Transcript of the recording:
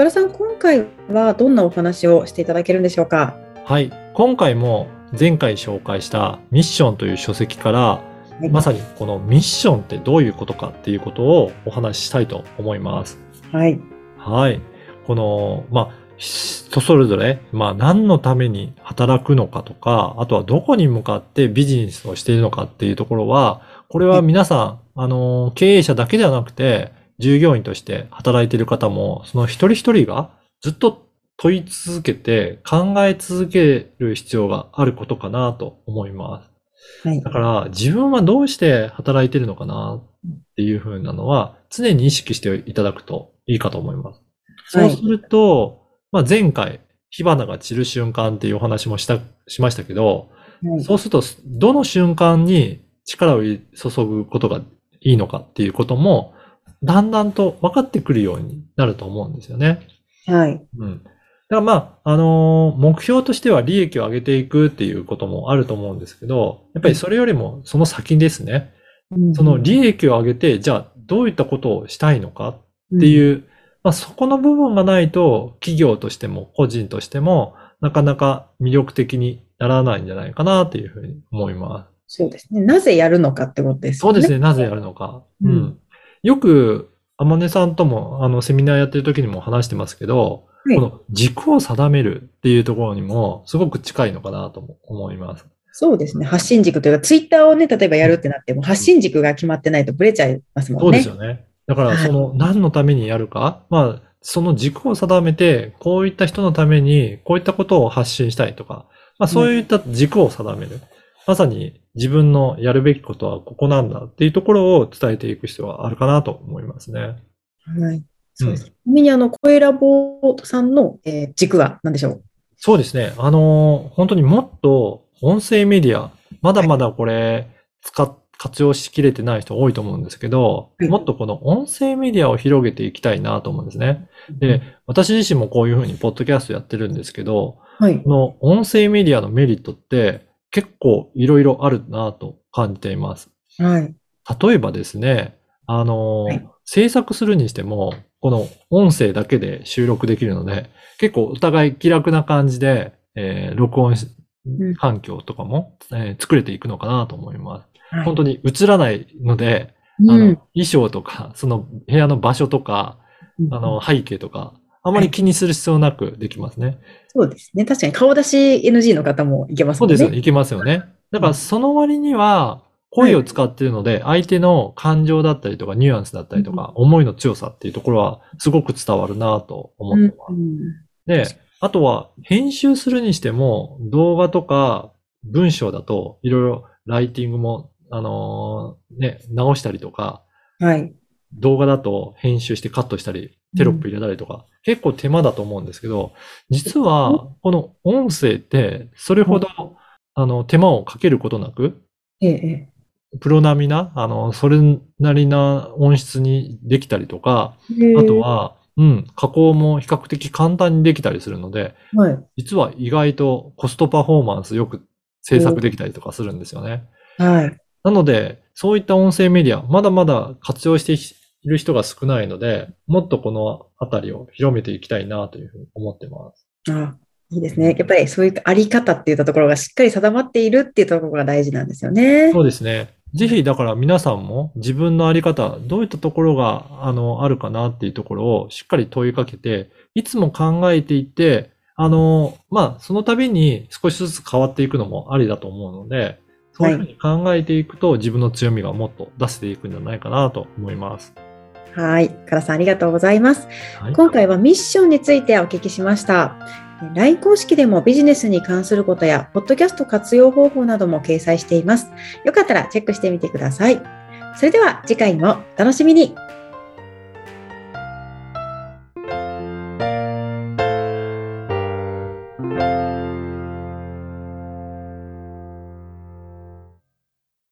岡田さん今回はどんなお話をしていただけるんでしょうか？はい、今回も前回紹介したミッションという書籍から、まさにこのミッションってどういうことかっていうことをお話ししたいと思います。はい。はい。この、まあ、人それぞれ、まあ、何のために働くのかとか、あとはどこに向かってビジネスをしているのかっていうところは、これは皆さん、あの、経営者だけではなくて、従業員として働いている方も、その一人一人がずっと問い続けて考え続ける必要があることかなと思います。はいだから自分はどうして働いてるのかなっていうふうなのは常に意識していただくといいかと思います。そうすると、まあ、前回火花が散る瞬間っていうお話もした、しましたけど、はいそうするとどの瞬間に力を注ぐことがいいのかっていうこともだんだんと分かってくるようになると思うんですよね。はいうん。だからまあ、あのー目標としては利益を上げていくっていうこともあると思うんですけど、やっぱりそれよりもその先ですね。その利益を上げて、じゃあどういったことをしたいのかってういう、まあそこの部分がないと、企業としても個人としても、なかなか魅力的にならないんじゃないかなっていうふうに思います。そうですねなぜやるのかってことですよねそうですね、なぜやるのか。ううんん。よく、天音さんとも、あの、セミナーやってる時にも話してますけど、はい。この軸を定めるっていうところにも、すごく近いのかなとも思います。そうですね。発信軸というかツイッターをね例えばやるってなっても発信軸が決まってないとブレちゃいますもんね。そうですよね。だから、その、何のためにやるか、まあ、その軸を定めて、こういった人のために、こういったことを発信したいとか、まあ、そういった軸を定める。まさに自分のやるべきことはここなんだっていうところを伝えていく必要があるかなと思いますね。はい。そうです。ちなみにあの声ラボさんの、えー軸は何でしょう？そうですね。あのー本当にもっと音声メディア、まだまだこれ、使っ、活用しきれてない人多いと思うんですけど、はい。もっとこの音声メディアを広げていきたいなと思うんですね。で、私自身もこういうふうにポッドキャストやってるんですけど、はい。この音声メディアのメリットって結構いろいろあるなと感じています。はい。例えばですね、あのーはい。制作するにしても、この音声だけで収録できるので、結構お互い気楽な感じで、えー録音環境とかも、えー作れていくのかなと思います。はい。本当に映らないので、あの、うん衣装とか、その部屋の場所とか、あの、背景とか、あまり気にする必要なくできますね。そうですね。確かに顔出し NG の方もいけますもんね。そうです。いけますよね。だからその割には、声を使っているので、相手の感情だったりとか、ニュアンスだったりとか、思いの強さっていうところは、すごく伝わるなと思ってます。うんで、あとは、編集するにしても、動画とか文章だと、いろいろライティングも、あのーね、直したりとか、はい。動画だと編集してカットしたり、テロップ入れたりとか、結構手間だと思うんですけど、実は、この音声って、それほど、あの、手間をかけることなく、ええプロ並みな、あの、それなりな音質にできたりとか、ええあと、は、うん、加工も比較的簡単にできたりするので、はい。実は意外とコストパフォーマンスよく制作できたりとかするんですよね。はい。なので、そういった音声メディア、まだまだ活用している人が少ないので、もっとこのあたりを広めていきたいなというふうに思ってます。あいいですね。やっぱりそういうあり方っていったところがしっかり定まっているっていうところが大事なんですよね。そうですね。ぜひ、だから皆さんも自分のあり方、どういったところが、あの、あるかなっていうところをしっかり問いかけて、いつも考えていって、あの、まあ、その度に少しずつ変わっていくのもありだと思うので、そういうふうに考えていくと、自分の強みがもっと出せていくんじゃないかなと思います。はい。からさんありがとうございます。はい。今回はミッションについてお聞きしました。LINE 公式でもビジネスに関することや、ポッドキャスト活用方法なども掲載しています。よかったらチェックしてみてください。それでは次回もお楽しみに。